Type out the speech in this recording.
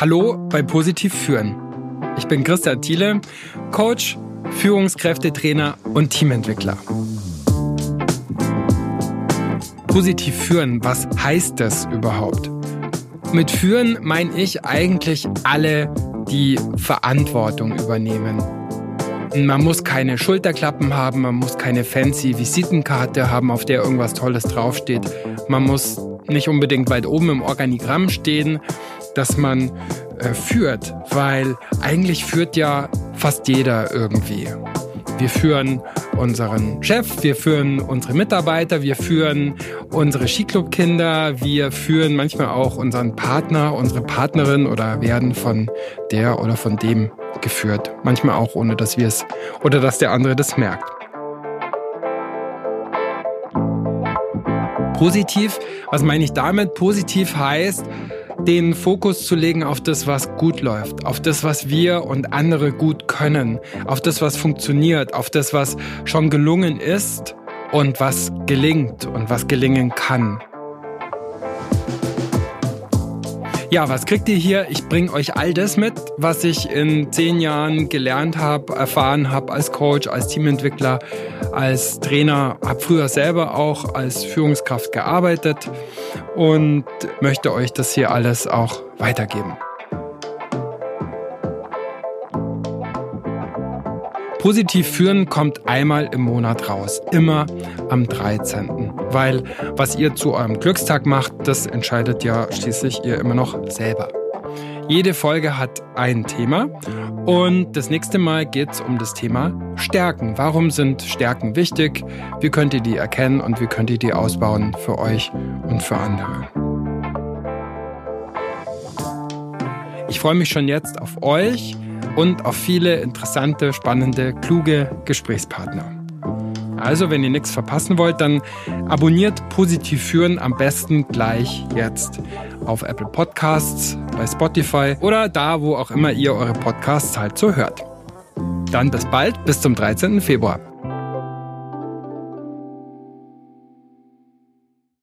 Hallo bei Positiv Führen. Ich bin Christian Thiele, Coach, Führungskräftetrainer und Teamentwickler. Positiv führen, was heißt das überhaupt? Mit führen meine ich eigentlich alle, die Verantwortung übernehmen. Man muss keine Schulterklappen haben, man muss keine fancy Visitenkarte haben, auf der irgendwas Tolles draufsteht. Man muss nicht unbedingt weit oben im Organigramm stehen, dass man äh, führt, weil eigentlich führt ja fast jeder irgendwie. Wir führen unseren Chef, wir führen unsere Mitarbeiter, wir führen unsere Skiclub-Kinder, wir führen manchmal auch unseren Partner, unsere Partnerin oder werden von der oder von dem geführt. Manchmal auch ohne, dass wir es oder dass der andere das merkt. Positiv, was meine ich damit? Positiv heißt, den Fokus zu legen auf das, was gut läuft, auf das, was wir und andere gut können, auf das, was funktioniert, auf das, was schon gelungen ist und was gelingt und was gelingen kann. Ja, was kriegt ihr hier? Ich bringe euch all das mit, was ich in zehn Jahren gelernt habe, erfahren habe als Coach, als Teamentwickler, als Trainer, habe früher selber auch als Führungskraft gearbeitet und möchte euch das hier alles auch weitergeben. Positiv führen kommt einmal im Monat raus, immer am 13. Weil was ihr zu eurem Glückstag macht, das entscheidet ja schließlich ihr immer noch selber. Jede Folge hat ein Thema und das nächste Mal geht es um das Thema Stärken. Warum sind Stärken wichtig? Wie könnt ihr die erkennen und wie könnt ihr die ausbauen für euch und für andere? Ich freue mich schon jetzt auf euch und auf viele interessante, spannende, kluge Gesprächspartner. Also, wenn ihr nichts verpassen wollt, dann abonniert Positiv Führen am besten gleich jetzt auf Apple Podcasts, bei Spotify oder da, wo auch immer ihr eure Podcasts halt so hört. Dann bis bald, bis zum 13. Februar.